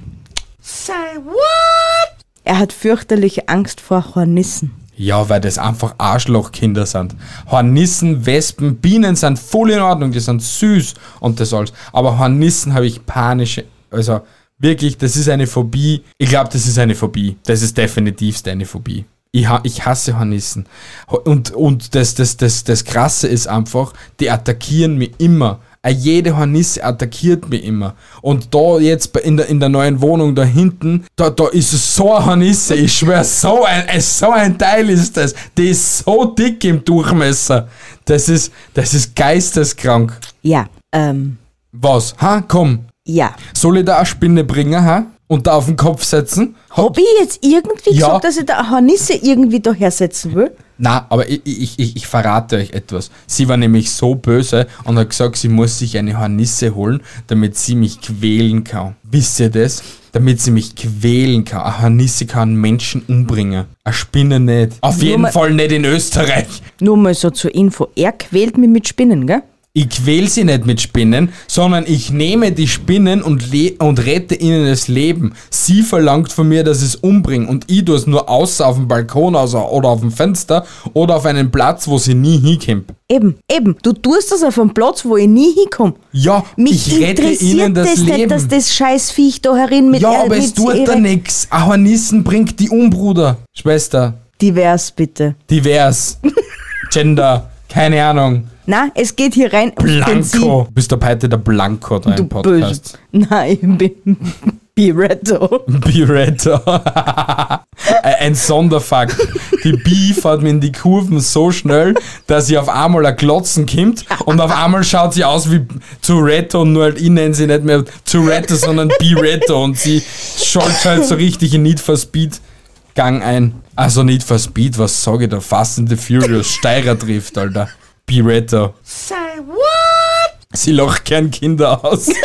Er hat fürchterliche Angst vor Hornissen. Ja, weil das einfach Arschlochkinder sind. Hornissen, Wespen, Bienen sind voll in Ordnung, die sind süß und das alles. Aber Hornissen habe ich panische, also wirklich, das ist eine Phobie. Ich glaube, das ist eine Phobie. Das ist definitivst eine Phobie. Ich, ich hasse Hornissen. Und, und das, das, das, das Krasse ist einfach, die attackieren mich immer. Äh, Jede Hornisse attackiert mich immer. Und da jetzt in der, in der neuen Wohnung da hinten, da, da ist so eine Hornisse, ich schwöre, so ein, äh, so ein Teil ist das. Die ist so dick im Durchmesser. Das ist, das ist geisteskrank. Ja, ähm, Was? Ha, komm. ja. Soll ich da eine Spinne bringen, ha? Und da auf den Kopf setzen? Hab ich jetzt irgendwie Ja. gesagt, dass ich da eine Hornisse irgendwie da hersetzen will? Na, aber ich, ich, ich, ich verrate euch etwas. Sie war nämlich so böse und hat gesagt, sie muss sich eine Hornisse holen, damit sie mich quälen kann. Wisst ihr das? Damit sie mich quälen kann. Eine Hornisse kann Menschen umbringen. Eine Spinne nicht. Auf jeden mal- Fall nicht in Österreich. Nur mal so zur Info. Er quält mich mit Spinnen, gell? Ich quäl sie nicht mit Spinnen, sondern ich nehme die Spinnen und, und rette ihnen das Leben. Sie verlangt von mir, dass ich es umbringe und ich tue es nur außer auf dem Balkon außer, oder auf dem Fenster oder auf einen Platz, wo sie nie hinkommt. Eben, eben. Du tust das auf einem Platz, wo ich nie hinkomme. Ja, Mich ich rette interessiert ihnen das, das Leben. nicht, dass das scheiß Viech da herin mit ja, aber es tut da nix. Ein Hornissen bringt die um, Bruder. Schwester, Divers, bitte. divers, Gender, keine Ahnung. Na, es geht hier rein. Blanco. Du bist ab heute der Blanco da im Podcast. böse. Nein, ich bin Biretto. Biretta. ein Sonderfakt. Die Bi fährt mir in die Kurven so schnell, dass sie auf einmal ein Glotzen kommt und auf einmal schaut sie aus wie Tourette und nur halt, ich nenne sie nicht mehr Tourette, sondern Biretto und sie schaltet halt so richtig in Need for Speed Gang ein. Also Need for Speed, was sage ich da? Fast and the Furious, Steirer trifft, Alter. Biretto. Say what? Sie lacht gern Kinder aus.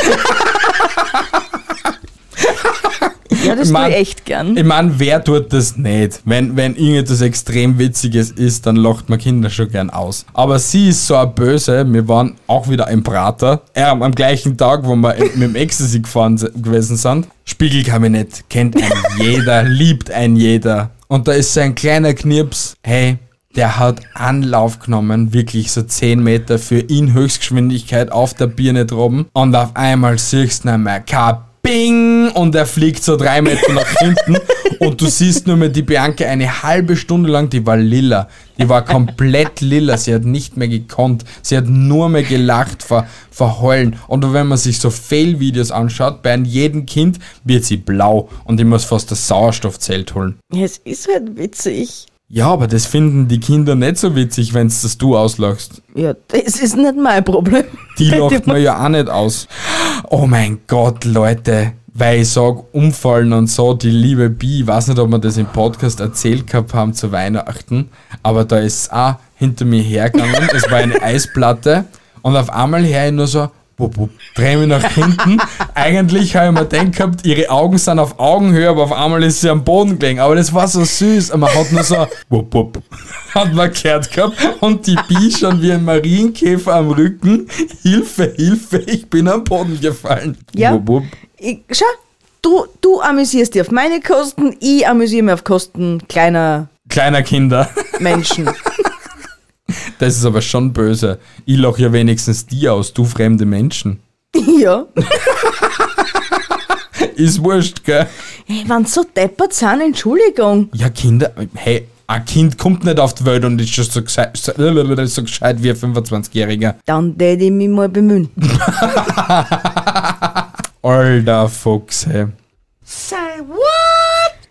Ja, das tue ich echt gern. Ich meine, wer tut das nicht? Wenn, wenn irgendetwas extrem Witziges ist, dann lacht man Kinder schon gern aus. Aber sie ist so eine Böse, wir waren auch wieder im Prater, äh, am gleichen Tag, wo wir mit dem Ecstasy gefahren se- gewesen sind. Spiegelkabinett, kennt ein jeder, liebt ein jeder. Und da ist so ein kleiner Knirps, hey, der hat Anlauf genommen, wirklich so 10 Meter für ihn Höchstgeschwindigkeit auf der Birne droben. Und auf einmal siehst du ihn einmal, Bing! Und er fliegt so drei Meter nach hinten. und du siehst nur mehr die Bianca eine halbe Stunde lang, die war lila. Die war komplett lila. Sie hat nicht mehr gekonnt. Sie hat nur mehr gelacht vor, vor Heulen. Und wenn man sich so Fail-Videos anschaut, bei einem jedem Kind wird sie blau. Und ich muss fast das Sauerstoffzelt holen. Ja, es ist halt witzig. Ja, aber das finden die Kinder nicht so witzig, wenn das du auslachst. Ja, das ist nicht mein Problem. Die lacht man ja auch nicht aus. Oh mein Gott, Leute. Weil ich sag, umfallen und so, die liebe Bi, ich weiß nicht, ob wir das im Podcast erzählt gehabt haben zu Weihnachten, aber da ist auch hinter mir hergegangen, es war eine Eisplatte und auf einmal höre ich nur so, wupp, wupp, dreh mich nach hinten. Eigentlich habe ich mir gedacht gehabt, ihre Augen sind auf Augenhöhe, aber auf einmal ist sie am Boden gelegen. Aber das war so süß. Und man hat nur so, wupp, wupp, hat man gehört gehabt. Und die Bi schon wie ein Marienkäfer am Rücken. Hilfe, Hilfe, ich bin am Boden gefallen. Ja. Wupp, wupp. Ich, schau, du, du amüsierst dich auf meine Kosten, ich amüsiere mich auf Kosten kleiner Kleiner Kinder. Menschen. Das ist aber schon böse. Ich lach ja wenigstens die aus, du fremde Menschen. ja. Ist wurscht, gell? Hey, wenn sie so deppert sind, Entschuldigung. Ja, Kinder, hey, ein Kind kommt nicht auf die Welt und ist schon so gescheit, so, so gescheit wie ein 25-Jähriger. Dann täte ich mich mal bemühen. Alter Fuchs, hey.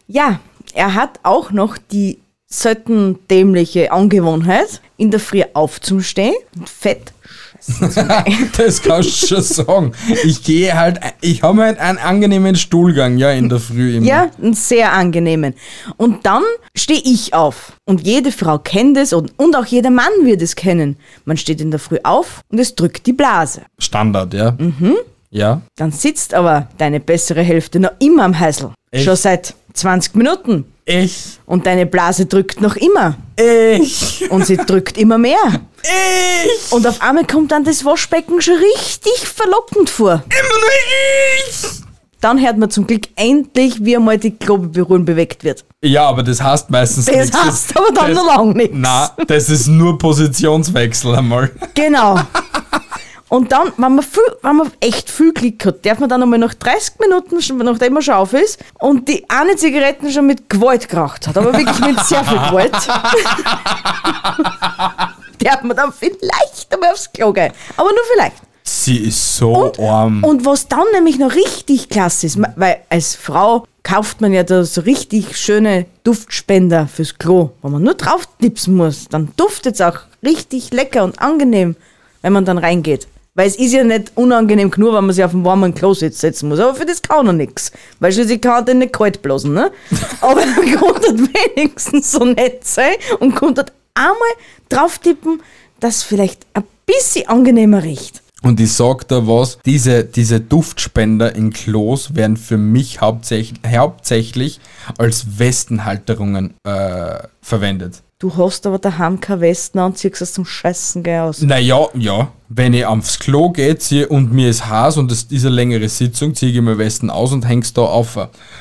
Ja, er hat auch noch die selten dämliche Angewohnheit, in der Früh aufzustehen und fett Das kannst du schon sagen. Ich gehe halt, ich habe halt einen angenehmen Stuhlgang, ja, in der Früh immer. Ja, einen sehr angenehmen. Und dann stehe ich auf. Und jede Frau kennt es und, und auch jeder Mann wird es kennen. Man steht in der Früh auf und es drückt die Blase. Standard, ja. Mhm. Ja. Dann sitzt aber deine bessere Hälfte noch immer am. Echt? Schon seit 20 Minuten. Ich, Und deine Blase drückt noch immer. ich, Und sie drückt immer mehr. ich, Und auf einmal kommt dann das Waschbecken schon richtig verlockend vor. immer nur ich. Dann hört man zum Glück endlich, wie einmal die Klobeberührung bewegt wird. Ja, aber das heißt meistens Das nichts. heißt aber dann das, noch lange nichts. Na, das ist nur Positionswechsel einmal. Genau. Und dann, wenn man, viel, wenn man echt viel Glück hat, darf man dann einmal nach 30 Minuten, schon- nachdem man schon auf ist, und die eine Zigaretten schon mit Gewalt geraucht hat, aber wirklich mit sehr viel Gewalt, darf man dann vielleicht einmal aufs Klo gehen. Aber nur vielleicht. Sie ist so arm. Und was dann nämlich noch richtig klasse ist, weil als Frau kauft man ja da so richtig schöne Duftspender fürs Klo, wo man nur drauf tipsen muss. Dann duftet es auch richtig lecker und angenehm, wenn man dann reingeht. Weil es ist ja nicht unangenehm genug, wenn man sich auf dem warmen Klo setzen muss. Aber für das kann er nichts. Weil schließlich kann er den nicht kalt blasen, ne? Aber er kann wenigstens so nett sein und dort einmal drauf tippen, dass vielleicht ein bisschen angenehmer riecht. Und ich sag da was, diese, diese Duftspender in Klos werden für mich hauptsächlich, hauptsächlich als Westenhalterungen äh, verwendet. Du hast aber daheim keine Westen an, ziehst es zum Scheißen gleich aus. Naja, ja. Wenn ich aufs Klo gehe ziehe und mir ist heiß und es ist eine längere Sitzung, ziehe ich mir Westen aus und häng's da auf.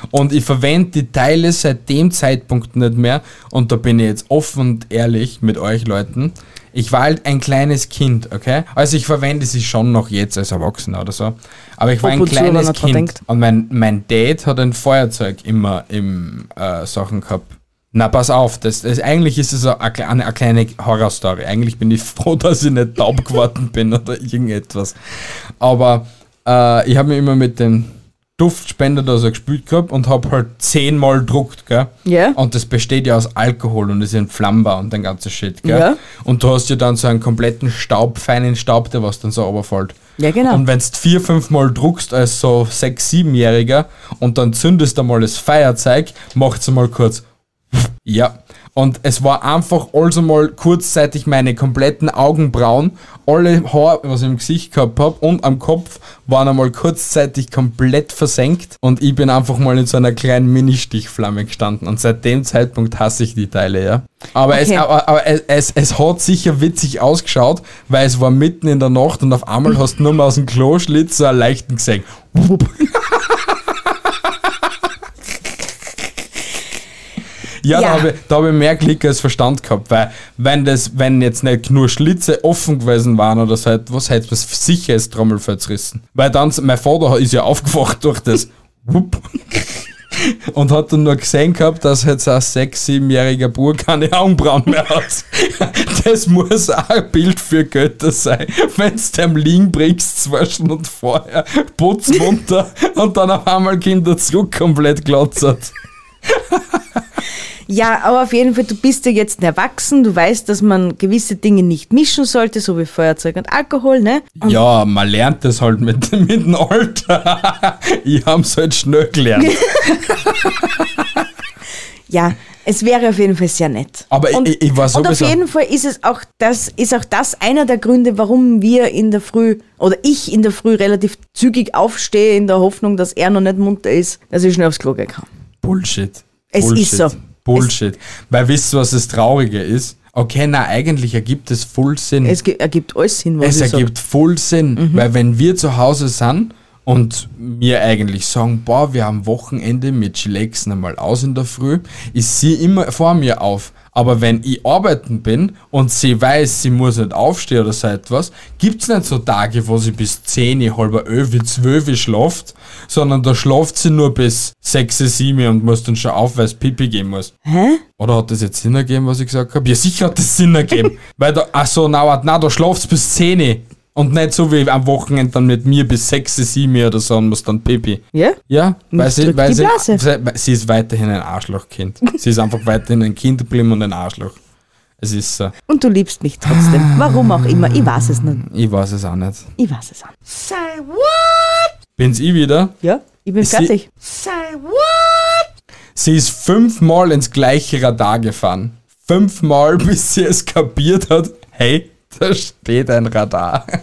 Und ich verwende die Teile seit dem Zeitpunkt nicht mehr. Und da bin ich jetzt offen und ehrlich mit euch Leuten. Ich war halt ein kleines Kind, okay? Also ich verwende sie schon noch jetzt als Erwachsener oder so. Aber ich war ein kleines Kind. Und mein, mein Dad hat ein Feuerzeug immer im äh, Sachen gehabt. Na, pass auf, das, das, eigentlich ist es eine, eine, eine kleine Horrorstory. Eigentlich bin ich froh, dass ich nicht taub geworden bin oder irgendetwas. Aber äh, ich habe mich immer mit dem Duftspender da so gespielt gehabt und habe halt zehnmal druckt, gell? Ja. Und das besteht ja aus Alkohol und ist entflammbar und den ganzen Shit, gell? Ja. Und du hast ja dann so einen kompletten Staub, feinen Staub, der was dann so runterfällt. Ja, genau. Und wenn du vier, fünf Mal druckst als so sechs, siebenjähriger und dann zündest du mal das Feuerzeug, macht's mal kurz. Ja. Und es war einfach also mal kurzzeitig meine kompletten Augenbrauen, alle Haare, was ich im Gesicht gehabt habe und am Kopf, waren einmal kurzzeitig komplett versenkt und ich bin einfach mal in so einer kleinen Mini-Stichflamme gestanden und seit dem Zeitpunkt hasse ich die Teile, ja. Aber, es, Okay. aber, aber es, es, es hat sicher witzig ausgeschaut, weil es war mitten in der Nacht und auf einmal hast du nur mal aus dem Kloschlitz so einen leichten gesehen. Ja, Ja. da habe ich, da hab ich mehr Klick als Verstand gehabt, weil wenn das, wenn jetzt nicht nur Schlitze offen gewesen waren oder so etwas, hätte man sicher das Trommelfell zerrissen. Weil dann, mein Vater ist ja aufgewacht durch das Wupp und hat dann nur gesehen gehabt, dass jetzt ein sechs-, siebenjähriger Bub keine Augenbrauen mehr hat. Das muss auch ein Bild für Götter sein. Wenn du dem liegen bringst, zwei Stunden vorher, putz munter und dann auf einmal kommt er zurück komplett glotzert. Ja, aber auf jeden Fall, du bist ja jetzt erwachsen, du weißt, dass man gewisse Dinge nicht mischen sollte, so wie Feuerzeug und Alkohol, ne? Ja, man lernt das halt mit, mit dem Alter. ich hab's halt schnell gelernt. Ja, es wäre auf jeden Fall sehr nett. Aber und, ich- ich war Und auf sowieso- jeden Fall ist es auch das, ist auch das einer der Gründe, warum wir in der Früh oder ich in der Früh relativ zügig aufstehe, in der Hoffnung, dass er noch nicht munter ist, dass ich schnell aufs Klo gehen kann. Bullshit. Es Bullshit. ist so. Bullshit. Weil wisst ihr, was das Traurige ist? Okay, na, eigentlich ergibt es voll Sinn. Es ergibt alles Sinn, was Es ich sag. ergibt voll Sinn, weil wenn wir zu Hause sind und mir eigentlich sagen, boah, wir haben Wochenende, wir chillaxen einmal aus in der Früh, ist sie immer vor mir auf. Aber wenn ich arbeiten bin und sie weiß, sie muss nicht aufstehen oder so etwas, gibt's nicht so Tage, wo sie bis 10, halber 11, 12 schlaft, sondern da schlaft sie nur bis 6, 7 und muss dann schon auf, weil es Pipi gehen muss. Hä? Oder hat das jetzt Sinn ergeben, was ich gesagt habe? Ja, sicher hat das Sinn ergeben. Weil da, ach so, na, na, da schlafst bis 10. Und nicht so wie am Wochenende dann mit mir bis 6, 7 oder so und muss dann Pipi. Ja? Ja, weil, sie, weil, sie, sie ist weiterhin ein Arschlochkind. sie ist einfach weiterhin ein Kind geblieben und ein Arschloch. Es ist so. Und du liebst mich trotzdem. Warum auch immer. Ich weiß es nicht. Ich weiß es auch nicht. Ich weiß es auch. nicht. Bin's ich wieder? Ja? Ich bin Ist sie- fertig. Sie ist fünfmal ins gleiche Radar gefahren. Fünfmal, bis sie es kapiert hat, hey, da steht ein Radar.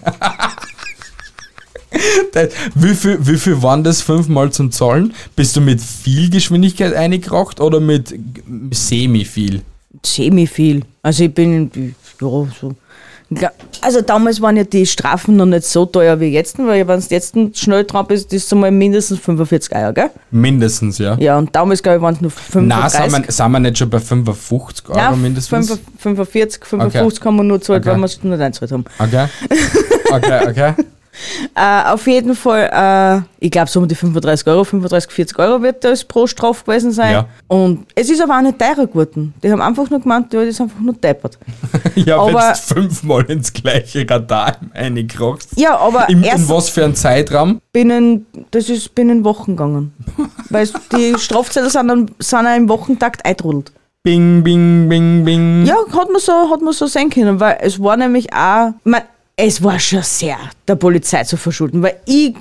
Wie, viel, wie viel waren das fünfmal zum Zahlen? Bist du mit viel Geschwindigkeit eingekracht oder mit semi viel? semi viel. Also ich bin, ja, so. Also damals waren ja die Strafen noch nicht so teuer wie jetzt, weil wenn du jetzt schnell dran bist, ist es mal mindestens 45 Euro, gell? Mindestens, ja. Ja, und damals, glaube ich, waren es nur 35. Na, sind wir, sind wir nicht schon bei 55 Euro ja, mindestens? 45, 45, 55 haben wir nur gezahlt, Okay. weil wir es nur eingezahlt haben. Okay. Okay, okay. Äh, auf jeden Fall, äh, ich glaube, so um die 35 Euro, 35, 40 Euro wird das pro Strafe gewesen sein. Ja. Und es ist aber auch nicht teurer geworden. Die haben einfach nur gemeint, ja, das ist einfach nur deppert. Ja, wenn du fünfmal ins gleiche Radar einkrachst. Ja, aber In, erst in was für einem Zeitraum? binnen, das ist binnen Wochen gegangen. Weil die Strafzettel sind, dann, sind auch im Wochentakt eintrudelt. Bing, bing, bing, bing. Ja, hat man so, hat man so sehen können, weil es war nämlich auch, mein, es war schon sehr der Polizei zu verschulden, weil ich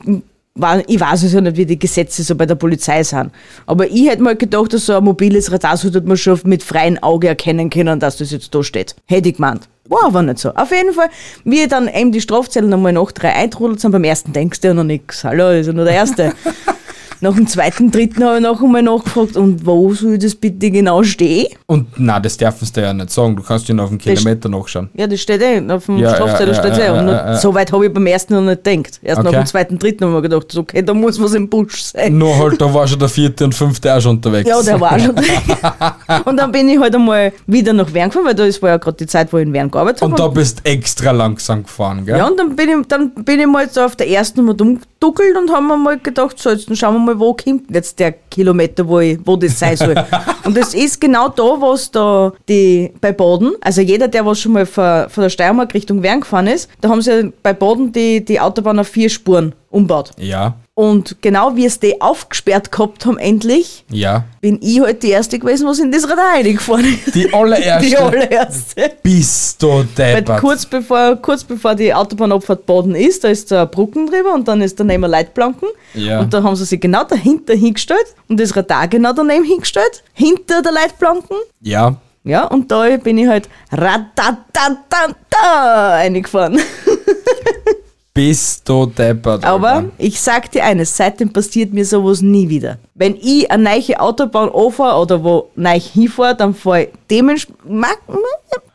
war, ich weiß es ja nicht, wie die Gesetze so bei der Polizei sind. Aber ich hätte mal gedacht, dass so ein mobiles Radar sollte man schon mit freiem Auge erkennen können, dass das jetzt da steht. Hätte ich gemeint. War aber nicht so. Auf jeden Fall, wie dann eben die Strafzettel nochmal nach drei eintrudelt sind, beim ersten denkst du ja noch nichts. Hallo, ist ja nur der erste. nach dem zweiten, dritten habe ich noch einmal nachgefragt, und wo soll das bitte genau stehen? Und na, das dürfen sie dir ja nicht sagen. Du kannst ihn auf den Kilometer nachschauen. Ja, das steht eh, auf dem Ja, Strafzettel ja, ja, steht es eh. Und ja, so weit habe ich beim ersten noch nicht gedacht. Erst nach Okay. dem zweiten, dritten habe ich mir gedacht, okay, da muss was im Busch sein. Nur halt, da war schon der vierte und fünfte auch schon unterwegs. Ja, der war schon da. Und dann bin ich halt einmal wieder nach Wern gefahren, weil das war ja gerade die Zeit, wo ich in Wern gearbeitet habe. Und da bist extra langsam gefahren, gell? ja, und dann bin ich, dann bin ich mal so auf der ersten mal dumm geduckelt und haben wir mal gedacht, so, jetzt schauen wir einmal, wo kommt jetzt der Kilometer, wo, ich, wo das sein soll. und das ist genau da, was da die, bei Baden, also jeder, der was schon mal von, von der Steiermark Richtung Wern gefahren ist, da haben sie bei Baden die, die Autobahn auf vier Spuren umbaut. Ja, Und genau wie es die aufgesperrt gehabt haben, endlich, ja. bin ich halt die Erste gewesen, was in das Radar reingefahren ist. Die allererste. Die allererste. Bist du Weil deppert. kurz bevor, kurz bevor die Autobahnabfahrt Baden ist, da ist da eine Brücken drüber und dann ist daneben Leitplanken. Ja. Und da haben sie sich genau dahinter hingestellt und das Radar genau daneben hingestellt, hinter der Leitplanken. Ja, Ja, und da bin ich halt ratatatata eingefahren. Bist du deppert. Aber Alter. ich sag dir eines, seitdem passiert mir sowas nie wieder. Wenn ich eine neue Autobahn anfahre oder wo neu hinfahre, dann fahre ich dementsprechend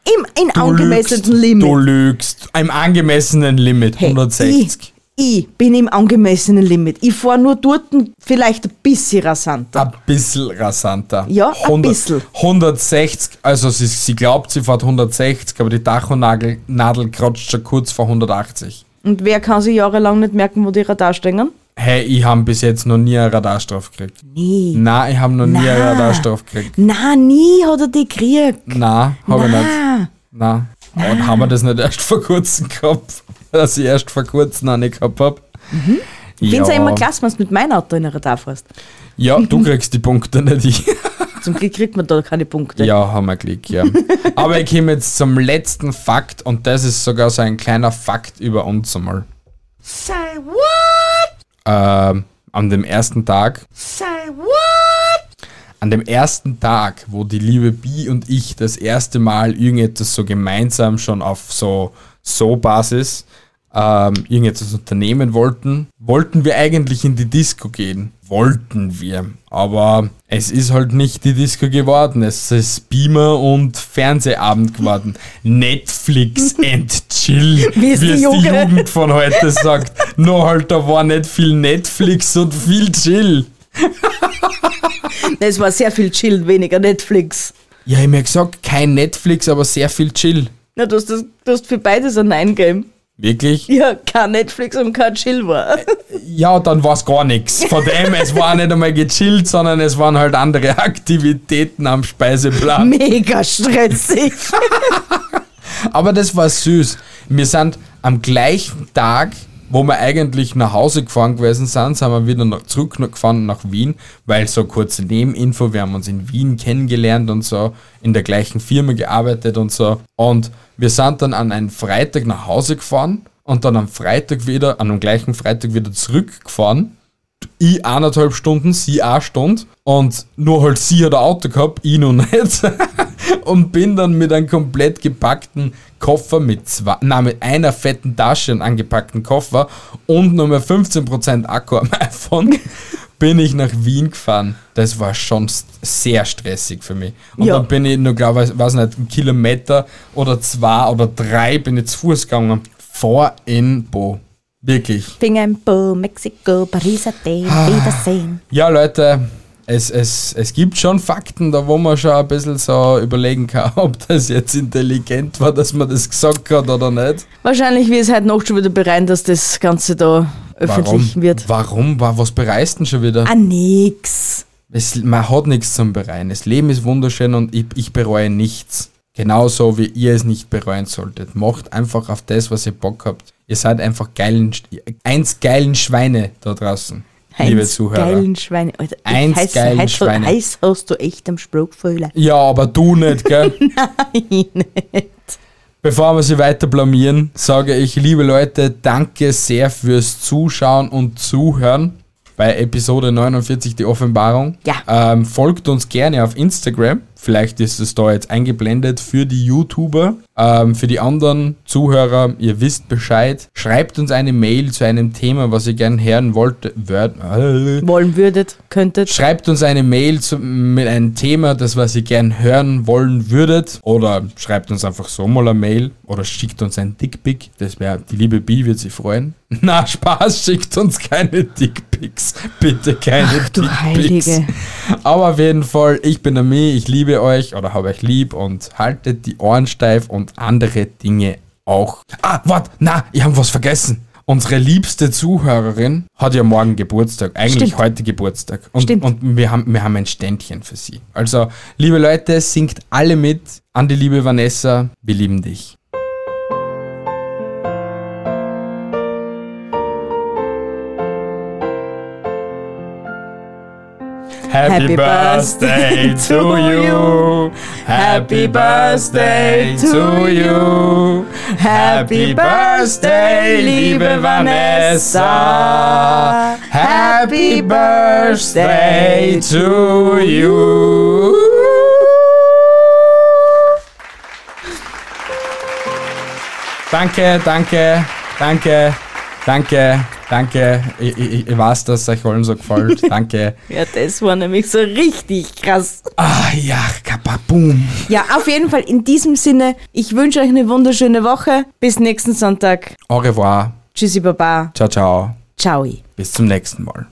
im, Du angemessenen lügst, Limit. Du lügst. Im angemessenen Limit. Hey, 160. Ich, ich bin im angemessenen Limit. Ich fahre nur dort vielleicht ein bisschen rasanter. Ein bisschen rasanter. Ja, ein 100 bisschen. 160, also sie, sie glaubt, sie fährt 160, aber die Tachonadel Nadel kratzt schon kurz vor 180. Und wer kann sich jahrelang nicht merken, wo die Radar stehen? Hey, ich habe bis jetzt noch nie eine Radarstrafe gekriegt. Nie. Nein, ich habe noch nie eine. Radarstrafe gekriegt. Na, nie hat er die gekriegt. Nein, habe ich nicht. Nein. Und haben wir das nicht erst vor kurzem gehabt? Dass ich erst vor kurzem noch nicht gehabt habe? Ich finde es ja immer klasse, wenn du mit meinem Auto in ein Radar fährst. Ja, du kriegst die Punkte nicht ich. Zum Glück kriegt man da keine Punkte. Ja, haben wir Glück, ja. Aber ich komme jetzt zum letzten Fakt und das ist sogar so ein kleiner Fakt über uns einmal. Say what? Ähm, an dem ersten Tag, Say what? an dem ersten Tag, wo die liebe Bi und ich das erste Mal irgendetwas so gemeinsam schon auf so so Basis ähm, irgendetwas unternehmen wollten, wollten wir eigentlich in die Disco gehen. Wollten wir. Aber es ist halt nicht die Disco geworden. Es ist Beamer und Fernsehabend geworden. Netflix and chill, Wie es die es die Jugend- Jugend von heute sagt. Nur halt, da war nicht viel Netflix und viel chill. Es war sehr viel Chill, weniger Netflix. Ja, ich hab mir gesagt, kein Netflix, aber sehr viel chill. Na, du hast, das, du hast für beides ein Nein gegeben. Wirklich? Ja, kein Netflix und kein Chill war. Ja, dann war es gar nichts. Von dem, es war nicht einmal gechillt, sondern es waren halt andere Aktivitäten am Speiseplan. Mega stressig. Aber das war süß. Wir sind am gleichen Tag, wo wir eigentlich nach Hause gefahren gewesen sind, sind wir wieder noch zurück noch gefahren nach Wien, weil so kurze Nebeninfo, wir haben uns in Wien kennengelernt und so, in der gleichen Firma gearbeitet und so. Und wir sind dann an einem Freitag nach Hause gefahren und dann am Freitag wieder, an dem gleichen Freitag wieder zurückgefahren. Ich eineinhalb Stunden, sie eine Stunde. Und nur halt sie hat ein Auto gehabt, ich noch nicht. und bin dann mit einem komplett gepackten Koffer mit zwei, nein, mit einer fetten Tasche und angepackten Koffer und nur mehr 15% Akku am iPhone bin ich nach Wien gefahren. Das war schon sehr stressig für mich. Und Ja. dann bin ich nur, glaube ich, weiß nicht, einen Kilometer oder zwei oder drei bin ich zu Fuß gegangen vor in Bo. Wirklich. Finger im Po, Mexiko, Paris, Athen, Ah. Wiedersehen. Ja, Leute, es, es, es gibt schon Fakten, da wo man schon ein bisschen so überlegen kann, ob das jetzt intelligent war, dass man das gesagt hat oder nicht. Wahrscheinlich wird es heute noch schon wieder bereuen, dass das Ganze da öffentlich Warum? wird. Warum? Wa- Was bereist denn schon wieder? Ah, nix. Es, man hat nichts zum Bereuen. Das Leben ist wunderschön und ich, ich bereue nichts. Genauso wie ihr es nicht bereuen solltet. Macht einfach auf das, was ihr Bock habt. Ihr seid einfach geilen, eins geilen Schweine da draußen, liebe Eins Zuhörer. geilen Schweine. Alter, Eins heiß, geilen heiß, Schweine. Heiß hast du echt am Spruchfühler. Ja, aber du nicht, gell? Bevor wir sie weiter blamieren, sage ich, liebe Leute, danke sehr fürs Zuschauen und Zuhören bei Episode 49, die Offenbarung. Ja. Ähm, folgt uns gerne auf Instagram. Vielleicht ist es da jetzt eingeblendet für die YouTuber. Ähm, für die anderen Zuhörer, ihr wisst Bescheid. Schreibt uns eine Mail zu einem Thema, was ihr gerne hören wollt. Word, äh, Wollen würdet, könntet. Schreibt uns eine Mail zu, mit einem Thema, das was ihr gern hören wollen würdet. Oder schreibt uns einfach so mal eine Mail. Oder schickt uns ein Dickpick. Das wäre, die liebe Bi wird sich freuen. Na, Spaß, schickt uns keine Dickpics. Bitte keine Ach du Dickpics. Heilige. Aber auf jeden Fall, ich bin der Mi, ich liebe euch oder habe euch lieb und haltet die Ohren steif und andere Dinge auch. Ah, warte, na, ich habe was vergessen. unsere liebste Zuhörerin hat ja morgen Geburtstag, eigentlich Stimmt. heute Geburtstag. Und, Stimmt. und wir, haben, wir haben ein Ständchen für sie. Also, liebe Leute, singt alle mit an die liebe Vanessa. Wir lieben dich. Happy birthday to you. Happy birthday to you. Happy birthday, liebe Vanessa. Happy birthday to you. Danke, danke, danke, danke, danke. Ich, ich, ich weiß, dass es euch allen so gefällt. Danke. Ja, das war nämlich so richtig krass. Ah ja, kapaboom. Ja, auf jeden Fall in diesem Sinne, ich wünsche euch eine wunderschöne Woche. Bis nächsten Sonntag. Au revoir. Tschüssi, Baba. Ciao, ciao. Ciao. Bis zum nächsten Mal.